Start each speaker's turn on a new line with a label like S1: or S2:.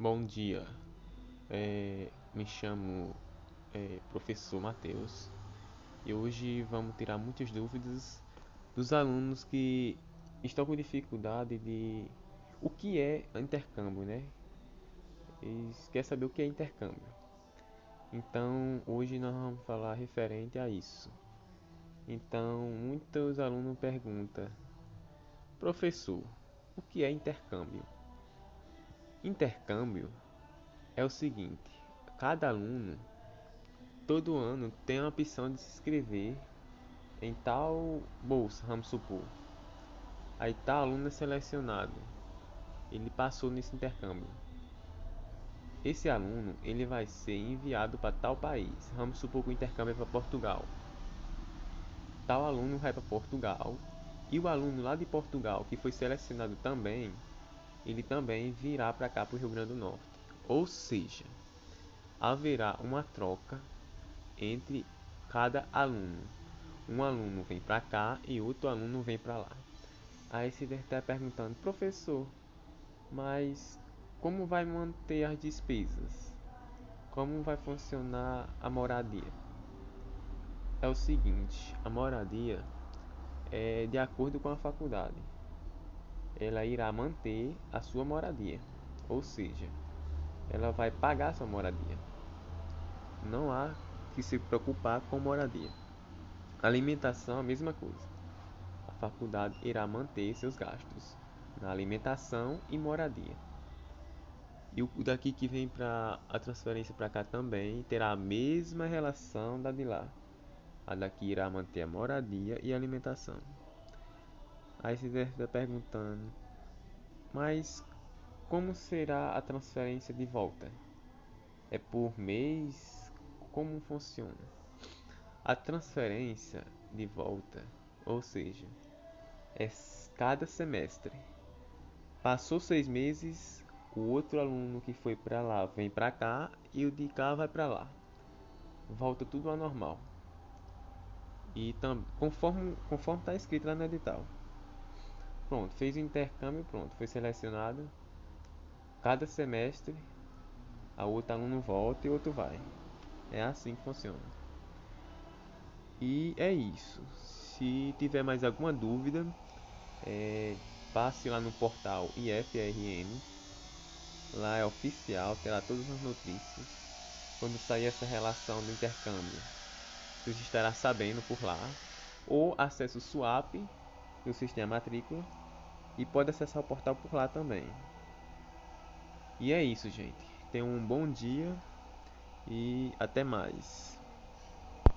S1: Bom dia, é, me chamo é, professor Matheus e hoje vamos tirar muitas dúvidas dos alunos que estão com dificuldade de o que é intercâmbio, né? E quer saber o que é intercâmbio. Então hoje nós vamos falar referente a isso. Então muitos alunos perguntam, professor, o que é intercâmbio? Intercâmbio é o seguinte: cada aluno todo ano tem a opção de se inscrever em tal bolsa, vamos supor. Aí tal aluno é selecionado. Ele passou nesse intercâmbio. Esse aluno ele vai ser enviado para tal país. Vamos supor que o intercâmbio é para Portugal. Tal aluno vai para Portugal e o aluno lá de Portugal que foi selecionado também ele também virá para cá para o Rio Grande do Norte. Ou seja, haverá uma troca entre cada aluno. Um aluno vem para cá e outro aluno vem para lá. Aí deve estar perguntando, professor, mas como vai manter as despesas? Como vai funcionar a moradia? É o seguinte, a moradia é de acordo com a faculdade ela irá manter a sua moradia, ou seja, ela vai pagar sua moradia. Não há que se preocupar com moradia. Alimentação, a mesma coisa. A faculdade irá manter seus gastos na alimentação e moradia. E o daqui que vem para a transferência para cá também terá a mesma relação da de lá. A daqui irá manter a moradia e a alimentação. Aí você deve estar perguntando, mas como será a transferência de volta? É por mês? Como funciona? A transferência de volta, ou seja, é cada semestre. Passou seis meses, o outro aluno que foi para lá vem para cá e o de cá vai para lá. Volta tudo ao normal. E conforme está escrito lá no edital. Pronto, fez o intercâmbio, pronto, foi selecionado. Cada semestre, a outro aluno volta e outro vai. É assim que funciona. E é isso. Se tiver mais alguma dúvida, é, passe lá no portal IFRN. Lá é oficial, terá todas as notícias. Quando sair essa relação do intercâmbio, você estará sabendo por lá. Ou acesse o SWAP do sistema matrícula e pode acessar o portal por lá também. E é isso, gente. Tenham um bom dia e até mais.